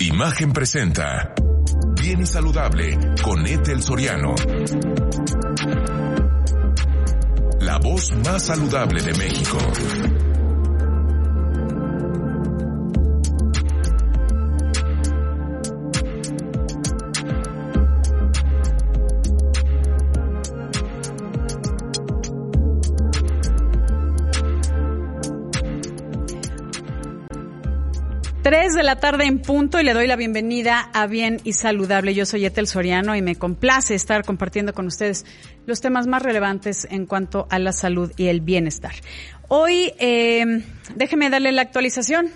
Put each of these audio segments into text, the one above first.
Imagen presenta Bien Saludable con Ethel Soriano. La voz más saludable de México. Tres de la tarde en punto y le doy la bienvenida a Bien y Saludable. Yo soy Etel Soriano y me complace estar compartiendo con ustedes los temas más relevantes en cuanto a la salud y el bienestar. Hoy, eh, déjeme darle la actualización.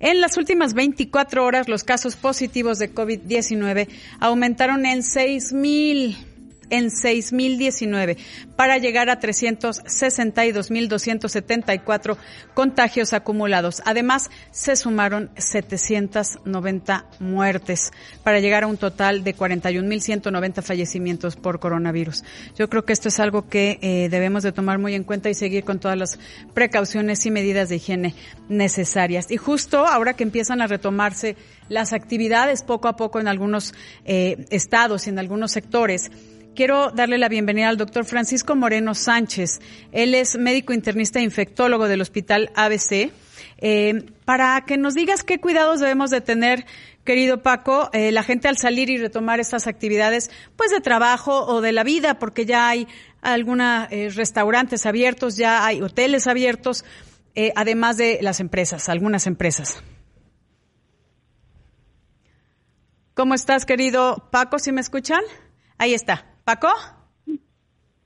En las últimas 24 horas, los casos positivos de COVID-19 aumentaron en 6 mil en 6.019 para llegar a 362.274 contagios acumulados. Además, se sumaron 790 muertes para llegar a un total de 41.190 fallecimientos por coronavirus. Yo creo que esto es algo que eh, debemos de tomar muy en cuenta y seguir con todas las precauciones y medidas de higiene necesarias. Y justo ahora que empiezan a retomarse las actividades poco a poco en algunos eh, estados y en algunos sectores, quiero darle la bienvenida al doctor Francisco Moreno Sánchez. Él es médico internista e infectólogo del Hospital ABC. Eh, para que nos digas qué cuidados debemos de tener, querido Paco, eh, la gente al salir y retomar estas actividades, pues de trabajo o de la vida, porque ya hay algunos eh, restaurantes abiertos, ya hay hoteles abiertos, además de las empresas, algunas empresas. ¿Cómo estás, querido Paco? ¿Sí me escuchan? Ahí está. Paco.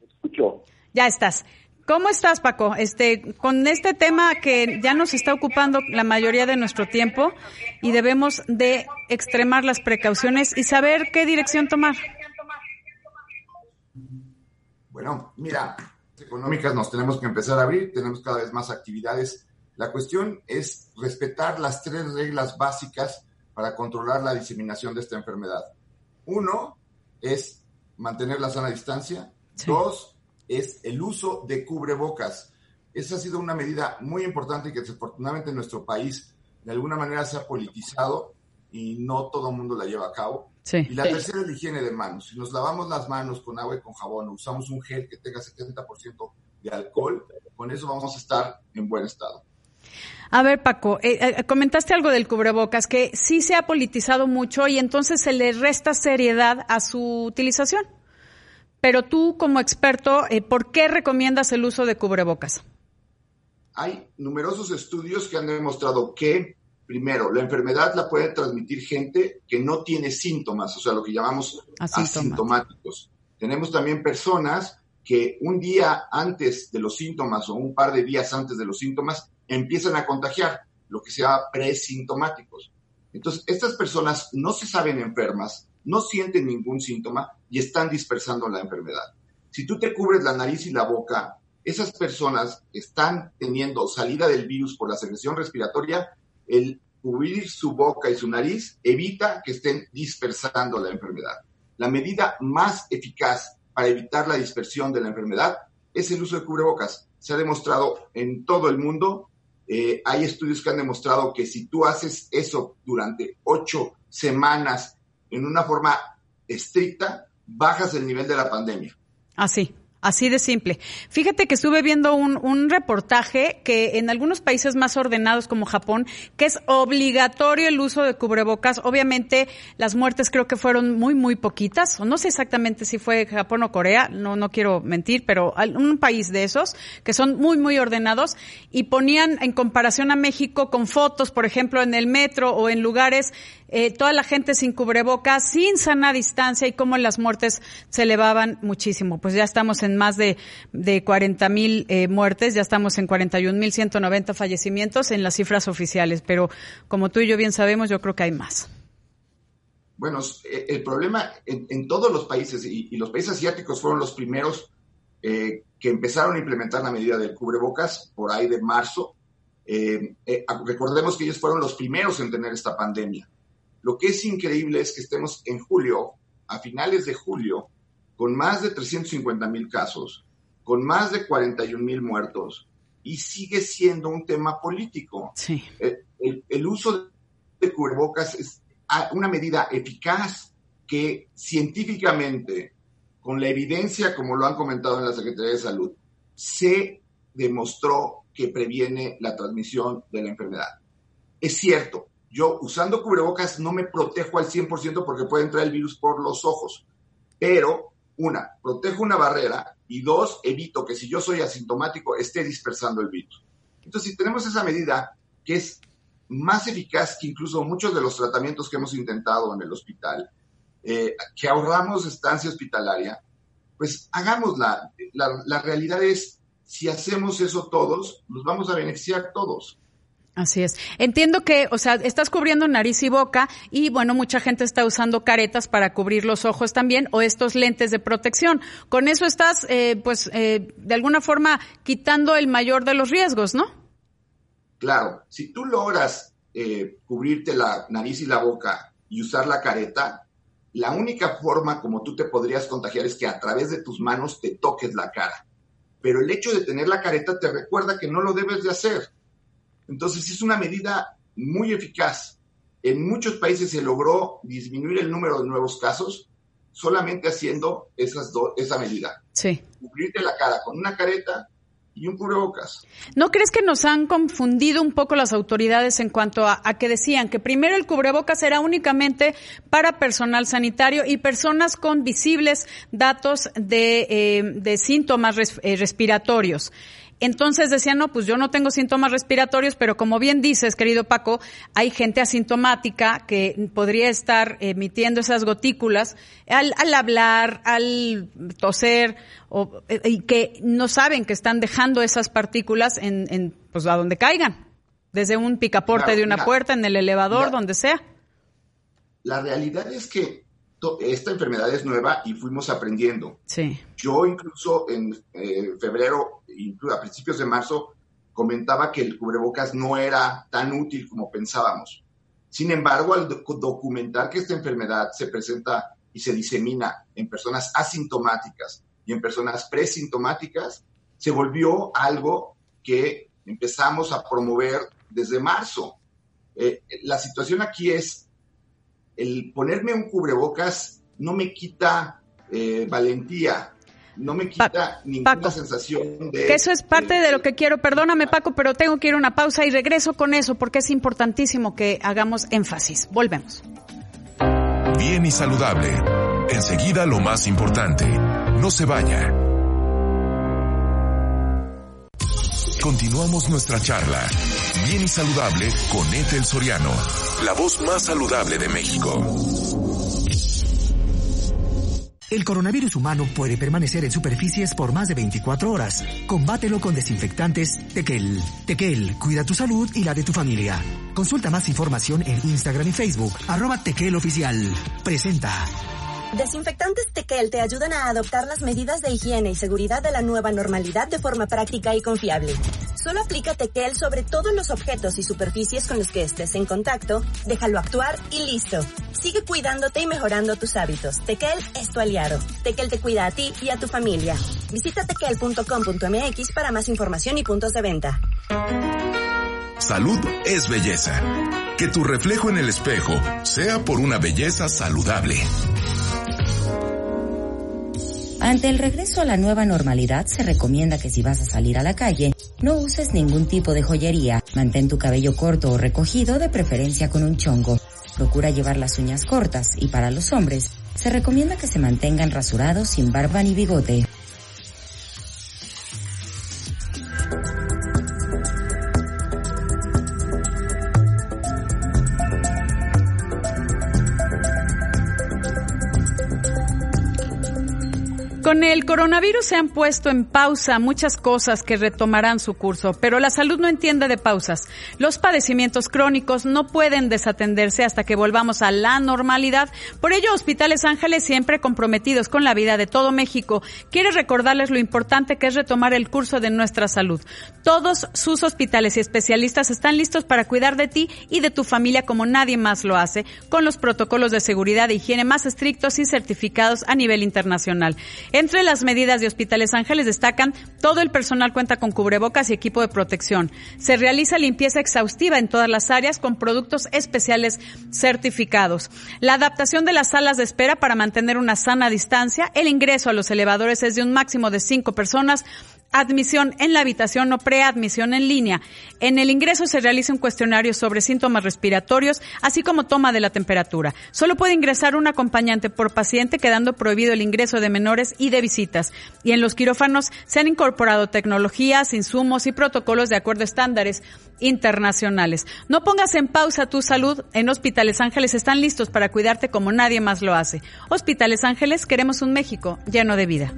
Escucho. Ya estás. ¿Cómo estás, Paco? Este, con este tema que ya nos está ocupando la mayoría de nuestro tiempo y debemos de extremar las precauciones y saber qué dirección tomar. Bueno, mira, económicas nos tenemos que empezar a abrir, tenemos cada vez más actividades. La cuestión es respetar las tres reglas básicas para controlar la diseminación de esta enfermedad. Uno es mantener la sana distancia. Dos, es el uso de cubrebocas. Esa ha sido una medida muy importante y que desafortunadamente en nuestro país de alguna manera se ha politizado y no todo el mundo la lleva a cabo. Y la tercera es la higiene de manos. Si nos lavamos las manos con agua y con jabón o usamos un gel que tenga 70% de alcohol, con eso vamos a estar en buen estado. A ver, Paco, eh, eh, comentaste algo del cubrebocas, que sí se ha politizado mucho y entonces se le resta seriedad a su utilización. Pero tú, como experto, eh, ¿por qué recomiendas el uso de cubrebocas? Hay numerosos estudios que han demostrado que, primero, la enfermedad la puede transmitir gente que no tiene síntomas, o sea, lo que llamamos asintomáticos. Tenemos también personas que un día antes de los síntomas o un par de días antes de los síntomas empiezan a contagiar, lo que se llama presintomáticos. Entonces, estas personas no se saben enfermas, no sienten ningún síntoma y están dispersando la enfermedad. Si tú te cubres la nariz y la boca, esas personas están teniendo salida del virus por la secreción respiratoria, el cubrir su boca y su nariz evita que estén dispersando la enfermedad. La medida más eficaz para evitar la dispersión de la enfermedad es el uso de cubrebocas. Se ha demostrado en todo el mundo eh, hay estudios que han demostrado que si tú haces eso durante ocho semanas en una forma estricta, bajas el nivel de la pandemia. Así. Así de simple. Fíjate que estuve viendo un, un, reportaje que en algunos países más ordenados como Japón, que es obligatorio el uso de cubrebocas. Obviamente las muertes creo que fueron muy, muy poquitas. O no sé exactamente si fue Japón o Corea, no, no quiero mentir, pero un país de esos que son muy, muy ordenados y ponían en comparación a México con fotos, por ejemplo, en el metro o en lugares eh, toda la gente sin cubrebocas, sin sana distancia y cómo las muertes se elevaban muchísimo. Pues ya estamos en más de, de 40 mil eh, muertes, ya estamos en 41 mil 190 fallecimientos en las cifras oficiales, pero como tú y yo bien sabemos, yo creo que hay más. Bueno, eh, el problema en, todos los países, y, los países asiáticos fueron los primeros que empezaron a implementar la medida del cubrebocas por ahí de marzo. recordemos que ellos fueron los primeros en tener esta pandemia. Lo que es increíble es que estemos en julio, a finales de julio, con más de 350 mil casos, con más de 41 mil muertos, y sigue siendo un tema político. Sí. El, uso de cubrebocas es una medida eficaz que científicamente, con la evidencia, como lo han comentado en la Secretaría de Salud, se demostró que previene la transmisión de la enfermedad. Es cierto, yo usando cubrebocas no me protejo al 100% porque puede entrar el virus por los ojos, pero una, protejo una barrera y dos, evito que si yo soy asintomático esté dispersando el virus. Entonces, si tenemos esa medida que es más eficaz que incluso muchos de los tratamientos que hemos intentado en el hospital, eh, que ahorramos estancia hospitalaria, pues hagámosla. La, la realidad es, si hacemos eso todos, nos vamos a beneficiar todos. Así es. Entiendo que, o sea, estás cubriendo nariz y boca y bueno, mucha gente está usando caretas para cubrir los ojos también o estos lentes de protección. Con eso estás, eh, pues, eh, de alguna forma quitando el mayor de los riesgos, ¿no? Claro, si tú logras eh, cubrirte la nariz y la boca y usar la careta, la única forma como tú te podrías contagiar es que a través de tus manos te toques la cara. Pero el hecho de tener la careta te recuerda que no lo debes de hacer. Entonces es una medida muy eficaz. En muchos países se logró disminuir el número de nuevos casos solamente haciendo esas esa medida. Sí. Cubrirte la cara con una careta y un cubrebocas. ¿No crees que nos han confundido un poco las autoridades en cuanto a, que decían que primero el cubrebocas era únicamente para personal sanitario y personas con visibles datos de, eh, síntomas eh, respiratorios? Entonces decían, no, pues yo no tengo síntomas respiratorios, pero como bien dices, querido Paco, hay gente asintomática que podría estar emitiendo esas gotículas al, hablar, al toser, o, eh, y que no saben que están dejando esas partículas en, en pues a donde caigan, desde un picaporte de una puerta, en el elevador, donde sea. La realidad es que esta enfermedad es nueva y fuimos aprendiendo. Sí. Yo incluso en eh, febrero, incluso a principios de marzo, comentaba que el cubrebocas no era tan útil como pensábamos. Sin embargo, al documentar que esta enfermedad se presenta y se disemina en personas asintomáticas y en personas presintomáticas, se volvió algo que empezamos a promover desde marzo. Eh, la situación aquí es el ponerme un cubrebocas no me quita eh, valentía, no me quita ninguna sensación de... Que eso es parte de, lo que quiero, perdóname Paco, pero tengo que ir a una pausa y regreso con eso porque es importantísimo que hagamos énfasis. Volvemos. Bien y saludable. Enseguida lo más importante. No se vaya. Continuamos nuestra charla. Bien y saludable con Ethel Soriano, la voz más saludable de México. El coronavirus humano puede permanecer en superficies por más de 24 horas. Combátelo con desinfectantes Tequel. Tequel, cuida tu salud y la de tu familia. Consulta más información en Instagram y Facebook, arroba Tequel Oficial. Presenta. Desinfectantes Tequel te ayudan a adoptar las medidas de higiene y seguridad de la nueva normalidad de forma práctica y confiable. Solo aplica Tequel sobre todos los objetos y superficies con los que estés en contacto, déjalo actuar y listo. Sigue cuidándote y mejorando tus hábitos. Tequel es tu aliado. Tequel te cuida a ti y a tu familia. Visita tequel.com.mx para más información y puntos de venta. Salud es belleza. Que tu reflejo en el espejo sea por una belleza saludable. Ante el regreso a la nueva normalidad, se recomienda que si vas a salir a la calle, no uses ningún tipo de joyería. Mantén tu cabello corto o recogido, de preferencia con un chongo. Procura llevar las uñas cortas y para los hombres, se recomienda que se mantengan rasurados sin barba ni bigote. El coronavirus se han puesto en pausa muchas cosas que retomarán su curso, pero la salud no entiende de pausas. Los padecimientos crónicos no pueden desatenderse hasta que volvamos a la normalidad. Por ello, Hospitales Ángeles, siempre comprometidos con la vida de todo México, quiere recordarles lo importante que es retomar el curso de nuestra salud. Todos sus hospitales y especialistas están listos para cuidar de ti y de tu familia como nadie más lo hace, con los protocolos de seguridad e higiene más estrictos y certificados a nivel internacional. Entre las medidas de Hospitales Ángeles destacan todo el personal cuenta con cubrebocas y equipo de protección. Se realiza limpieza exhaustiva en todas las áreas con productos especiales certificados. La adaptación de las salas de espera para mantener una sana distancia. El ingreso a los elevadores es de un máximo de cinco personas admisión en la habitación o preadmisión en línea. En el ingreso se realiza un cuestionario sobre síntomas respiratorios, así como toma de la temperatura. Solo puede ingresar un acompañante por paciente, quedando prohibido el ingreso de menores y de visitas. Y en los quirófanos se han incorporado tecnologías, insumos y protocolos de acuerdo a estándares internacionales. No pongas en pausa tu salud. En Hospitales Ángeles están listos para cuidarte como nadie más lo hace. Hospitales Ángeles, queremos un México lleno de vida.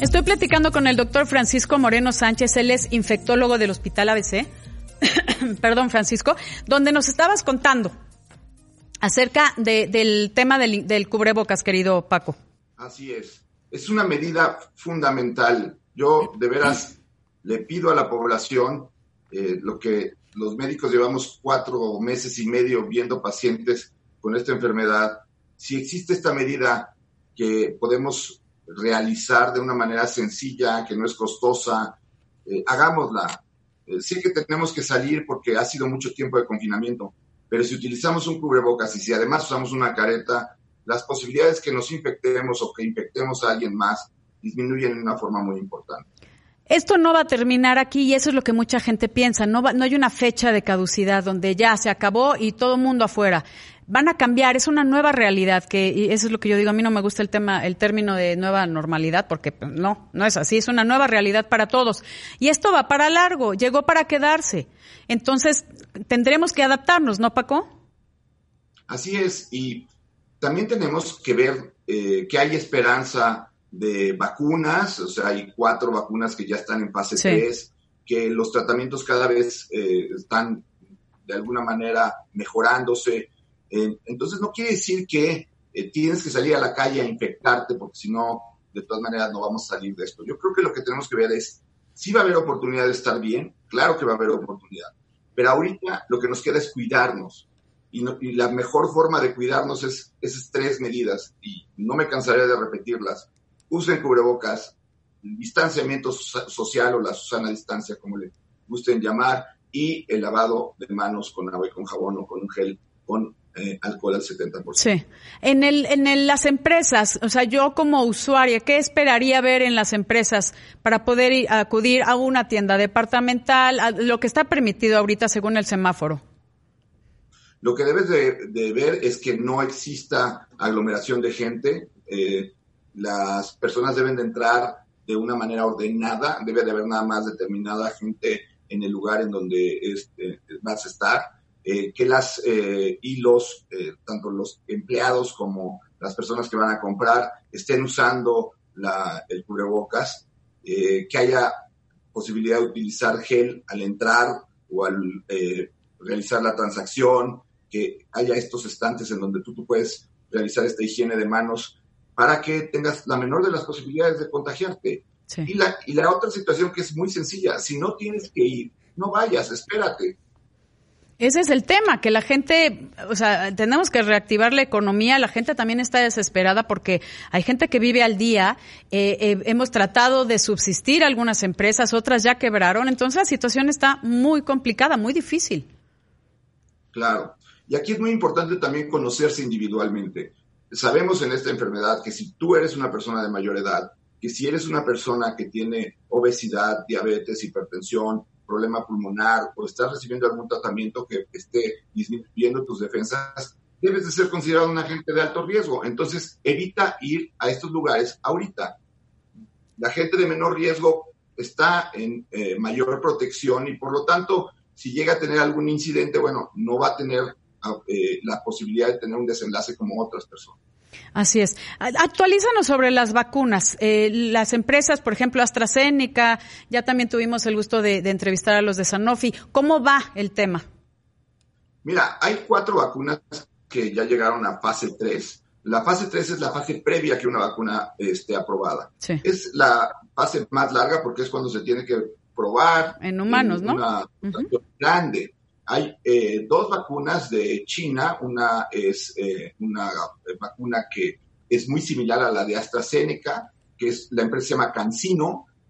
Estoy platicando con el doctor Francisco Moreno Sánchez, él es infectólogo del Hospital ABC. Perdón, Francisco, donde nos estabas contando acerca del tema del, cubrebocas, querido Paco. Así es. Es una medida fundamental. Yo de veras le pido a la población eh, lo que los médicos llevamos cuatro meses y medio viendo pacientes con esta enfermedad. Si existe esta medida que podemos realizar de una manera sencilla, que no es costosa, eh, hagámosla. Eh, sí que tenemos que salir porque ha sido mucho tiempo de confinamiento, pero si utilizamos un cubrebocas y si además usamos una careta, las posibilidades que nos infectemos o que infectemos a alguien más disminuyen de una forma muy importante. Esto no va a terminar aquí y eso es lo que mucha gente piensa. No, no hay una fecha de caducidad donde ya se acabó y todo el mundo afuera van a cambiar, es una nueva realidad, que y eso es lo que yo digo, a mí no me gusta el tema, el término de nueva normalidad, porque pues, no, no es así, es una nueva realidad para todos. Y esto va para largo, llegó para quedarse. Entonces, tendremos que adaptarnos, ¿no, Paco? Así es, y también tenemos que ver eh, que hay esperanza de vacunas, o sea, hay cuatro vacunas que ya están en fase 3, que los tratamientos cada vez eh, están de alguna manera mejorándose, entonces no quiere decir que eh, tienes que salir a la calle a infectarte, porque si no, de todas maneras no vamos a salir de esto. Yo creo que lo que tenemos que ver es, si va a haber oportunidad de estar bien, claro que va a haber oportunidad, pero ahorita lo que nos queda es cuidarnos. Y, la mejor forma de cuidarnos es esas tres medidas, y no me cansaré de repetirlas. Usen cubrebocas, distanciamiento social o la Susana distancia, como le gusten llamar, y el lavado de manos con agua y con jabón o con un gel con eh, alcohol al 70%. Sí. En, el, en las empresas, o sea, yo como usuaria, ¿qué esperaría ver en las empresas para poder acudir a una tienda departamental, a lo que está permitido ahorita según el semáforo? Lo que debes de, ver es que no exista aglomeración de gente. Eh, las personas deben de entrar de una manera ordenada, debe de haber nada más determinada gente en el lugar en donde este, vas a estar eh, que las eh, y los, eh, tanto los empleados como las personas que van a comprar estén usando la, el cubrebocas, que haya posibilidad de utilizar gel al entrar o al realizar la transacción, que haya estos estantes en donde tú, tú puedes realizar esta higiene de manos para que tengas la menor de las posibilidades de contagiarte. Y, la, y la otra situación que es muy sencilla, si no tienes que ir, no vayas, espérate ese es el tema, que la gente, o sea, tenemos que reactivar la economía, la gente también está desesperada porque hay gente que vive al día, eh, eh, hemos tratado de subsistir algunas empresas, otras ya quebraron, entonces la situación está muy complicada, muy difícil. Claro, y aquí es muy importante también conocerse individualmente. Sabemos en esta enfermedad que si tú eres una persona de mayor edad, que si eres una persona que tiene obesidad, diabetes, hipertensión, problema pulmonar o estás recibiendo algún tratamiento que esté disminuyendo tus defensas, debes de ser considerado un agente de alto riesgo. Entonces, evita ir a estos lugares ahorita. La gente de menor riesgo está en eh, mayor protección y por lo tanto, si llega a tener algún incidente, bueno, no va a tener eh, la posibilidad de tener un desenlace como otras personas. Así es. Actualízanos sobre las vacunas. Eh, las empresas, por ejemplo, AstraZeneca, ya también tuvimos el gusto de, entrevistar a los de Sanofi. ¿Cómo va el tema? Mira, hay cuatro vacunas que ya llegaron a fase 3. La fase 3 es la fase previa que una vacuna esté aprobada. Es la fase más larga porque es cuando se tiene que probar. En humanos, ¿no? Una grande. Hay eh, dos vacunas de China. Una es eh, una vacuna que es muy similar a la de AstraZeneca, que es la empresa se llama.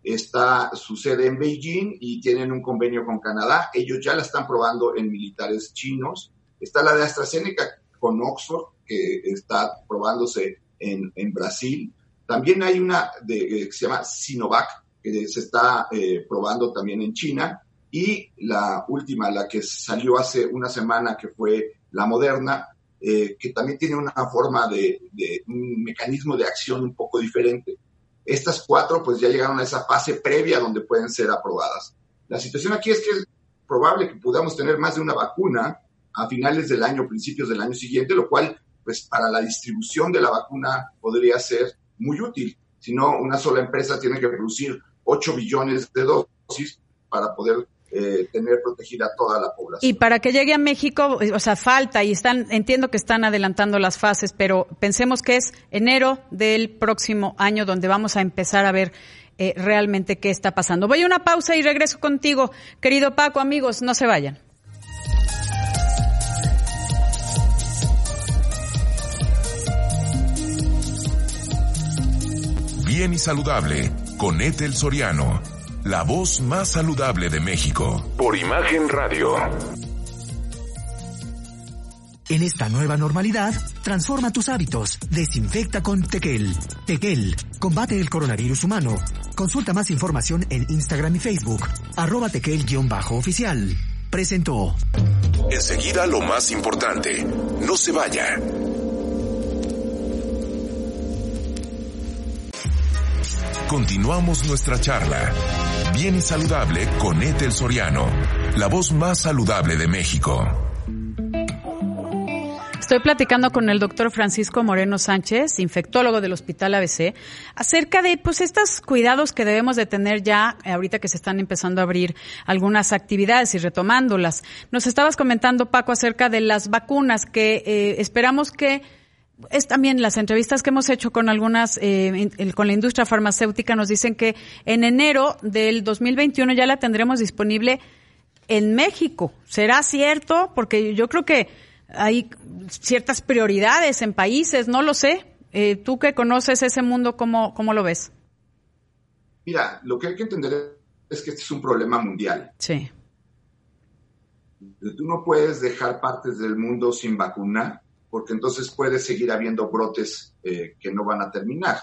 Está su sede en Beijing y tienen un convenio con Canadá. Ellos ya la están probando en militares chinos. Está la de AstraZeneca con Oxford, que está probándose en, en Brasil. También hay una eh, que se llama Sinovac, que se está eh, probando también en China. Y la última, la que salió hace una semana, que fue la Moderna, eh, que también tiene una forma de, de, un mecanismo de acción un poco diferente. Estas cuatro pues ya llegaron a esa fase previa donde pueden ser aprobadas. La situación aquí es que es probable que podamos tener más de una vacuna a finales del año, principios del año siguiente, lo cual pues para la distribución de la vacuna podría ser muy útil. Si no, una sola empresa tiene que producir 8 billones de dosis para poder eh, tener protegida toda la población. Y para que llegue a México, o sea, falta y están, entiendo que están adelantando las fases, pero pensemos que es enero del próximo año donde vamos a empezar a ver eh, realmente qué está pasando. Voy a una pausa y regreso contigo, querido Paco, amigos, no se vayan. Bien y saludable con Ethel Soriano, la voz más saludable de México. Por Imagen Radio. En esta nueva normalidad, transforma tus hábitos. Desinfecta con Tequel. Tequel, combate el coronavirus humano. Consulta más información en Instagram y Facebook. Arroba Tequel-oficial. Presentó. Enseguida lo más importante. No se vaya. Continuamos nuestra charla. Bien y saludable con Ethel Soriano, la voz más saludable de México. Estoy platicando con el doctor Francisco Moreno Sánchez, infectólogo del Hospital ABC, acerca de pues estos cuidados que debemos de tener ya eh, ahorita que se están empezando a abrir algunas actividades y retomándolas. Nos estabas comentando, Paco, acerca de las vacunas que eh, esperamos que es también las entrevistas que hemos hecho con algunas, eh, con la industria farmacéutica, nos dicen que en enero del 2021 ya la tendremos disponible en México. ¿Será cierto? Porque yo creo que hay ciertas prioridades en países, no lo sé. Eh, tú que conoces ese mundo, ¿cómo, ¿cómo lo ves? Mira, lo que hay que entender es que este es un problema mundial. Sí. Tú no puedes dejar partes del mundo sin vacunar porque entonces puede seguir habiendo brotes eh, que no van a terminar.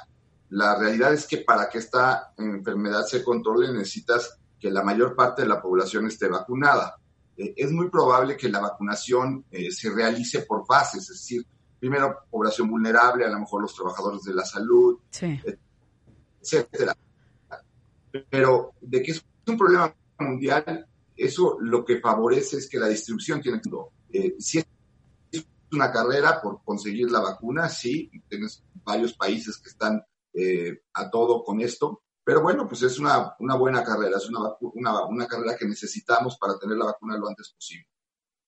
La realidad es que para que esta enfermedad se controle necesitas que la mayor parte de la población esté vacunada. Eh, es muy probable que la vacunación eh, se realice por fases, es decir, primero población vulnerable, a lo mejor los trabajadores de la salud, sí. etcétera. Pero de que es un problema mundial, eso lo que favorece es que la distribución tiene que... si una carrera por conseguir la vacuna, sí, tienes varios países que están eh, a todo con esto, pero bueno, pues es una, una buena carrera, es una, una, una, carrera que necesitamos para tener la vacuna lo antes posible.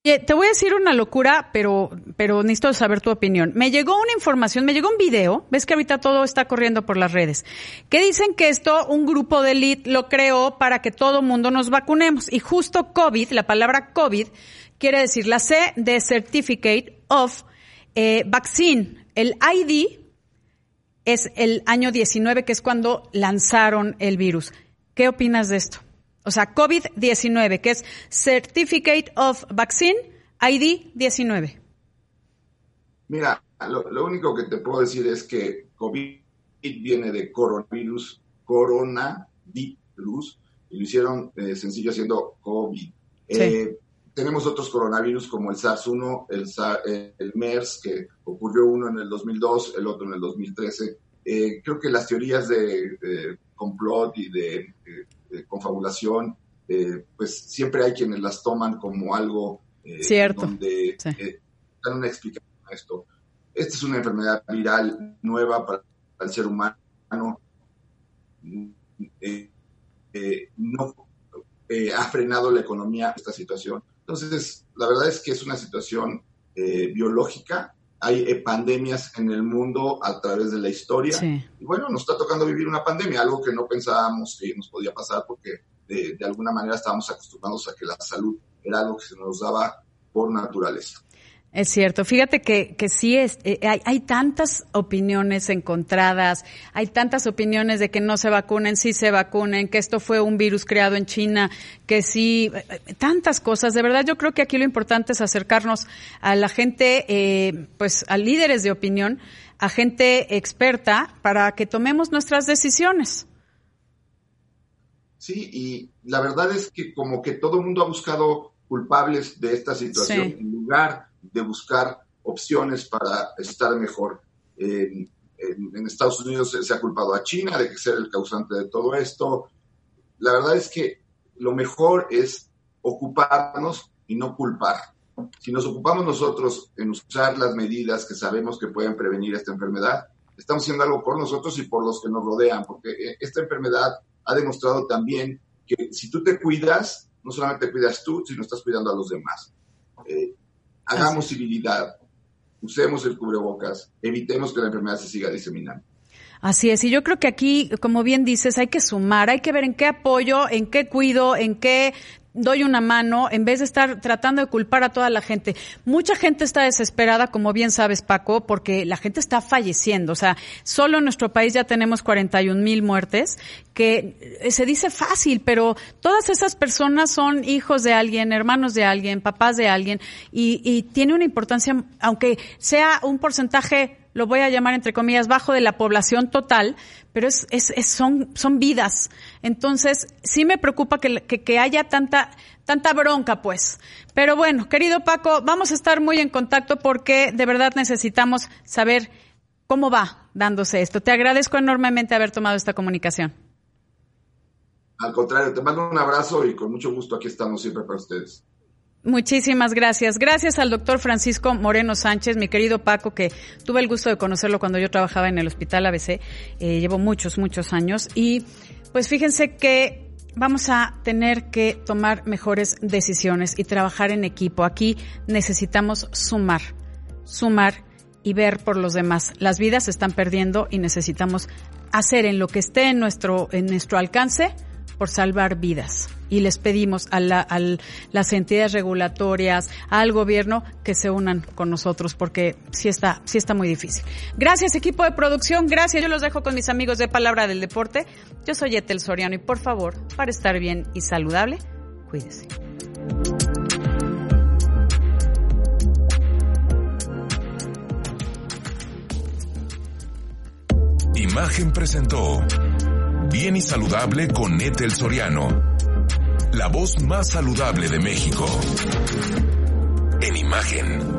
Te voy a decir una locura, pero, pero necesito saber tu opinión. Me llegó una información, me llegó un video, ves que ahorita todo está corriendo por las redes, que dicen que esto un grupo de elite lo creó para que todo mundo nos vacunemos. Y justo COVID, la palabra COVID, quiere decir la C de Certificate of eh, Vaccine. El ID es el año 19, que es cuando lanzaron el virus. ¿Qué opinas de esto? O sea, COVID-19, que es Certificate of Vaccine, ID 19. Mira, lo, único que te puedo decir es que COVID viene de coronavirus, coronavirus, y lo hicieron eh, sencillo haciendo COVID. Eh, tenemos otros coronavirus como el SARS-1, el, el, MERS, que ocurrió uno en el 2002, el otro en el 2013. Eh, creo que las teorías de, complot y de, confabulación, eh, pues siempre hay quienes las toman como algo eh, Cierto. donde dan una explicación a esto. Esta es una enfermedad viral nueva para el ser humano. no ha frenado la economía esta situación entonces, la verdad es que es una situación eh, biológica hay eh, pandemias en el mundo a través de la historia. Y bueno, nos está tocando vivir una pandemia, algo que no pensábamos que nos podía pasar porque de, de alguna manera estábamos acostumbrados a que la salud era algo que se nos daba por naturaleza. Es cierto. Fíjate que, que sí es, eh, hay, hay, tantas opiniones encontradas, hay tantas opiniones de que no se vacunen, sí se vacunen, que esto fue un virus creado en China, que sí, eh, eh, tantas cosas. De verdad, yo creo que aquí lo importante es acercarnos a la gente, eh, pues a líderes de opinión, a gente experta, para que tomemos nuestras decisiones. Sí, y la verdad es que como que todo el mundo ha buscado culpables de esta situación en lugar de buscar opciones para estar mejor. En, Estados Unidos se, ha culpado a China de ser el causante de todo esto. La verdad es que lo mejor es ocuparnos y no culpar. Si nos ocupamos nosotros en usar las medidas que sabemos que pueden prevenir esta enfermedad, estamos haciendo algo por nosotros y por los que nos rodean, porque eh, esta enfermedad ha demostrado también que si tú te cuidas, no solamente te cuidas tú, sino estás cuidando a los demás. Eh, hagamos civilidad, usemos el cubrebocas, evitemos que la enfermedad se siga diseminando. Así es, y yo creo que aquí, como bien dices, hay que sumar, hay que ver en qué apoyo, en qué cuido, en qué doy una mano en vez de estar tratando de culpar a toda la gente. Mucha gente está desesperada, como bien sabes, Paco, porque la gente está falleciendo. O sea, solo en nuestro país ya tenemos 41 mil muertes, que eh, se dice fácil, pero todas esas personas son hijos de alguien, hermanos de alguien, papás de alguien, y, y tiene una importancia, aunque sea un porcentaje lo voy a llamar entre comillas, bajo de la población total, pero es, es, son, son vidas. Entonces, sí me preocupa que, que, haya tanta, tanta bronca, pues. Pero bueno, querido Paco, vamos a estar muy en contacto porque de verdad necesitamos saber cómo va dándose esto. Te agradezco enormemente haber tomado esta comunicación. Al contrario, te mando un abrazo y con mucho gusto aquí estamos siempre para ustedes. Muchísimas gracias. Gracias al doctor Francisco Moreno Sánchez, mi querido Paco, que tuve el gusto de conocerlo cuando yo trabajaba en el hospital ABC. Eh, llevo muchos, muchos años. Y pues fíjense que vamos a tener que tomar mejores decisiones y trabajar en equipo. Aquí necesitamos sumar, sumar y ver por los demás. Las vidas se están perdiendo y necesitamos hacer en lo que esté en nuestro, en nuestro alcance por salvar vidas y les pedimos a, las entidades regulatorias, al gobierno, que se unan con nosotros porque sí está, sí está muy difícil. Gracias equipo de producción, gracias. Yo los dejo con mis amigos de Palabra del Deporte. Yo soy Etel Soriano y por favor, para estar bien y saludable, cuídese. Imagen presentó Bien y Saludable con Etel Soriano la voz más saludable de México. En imagen.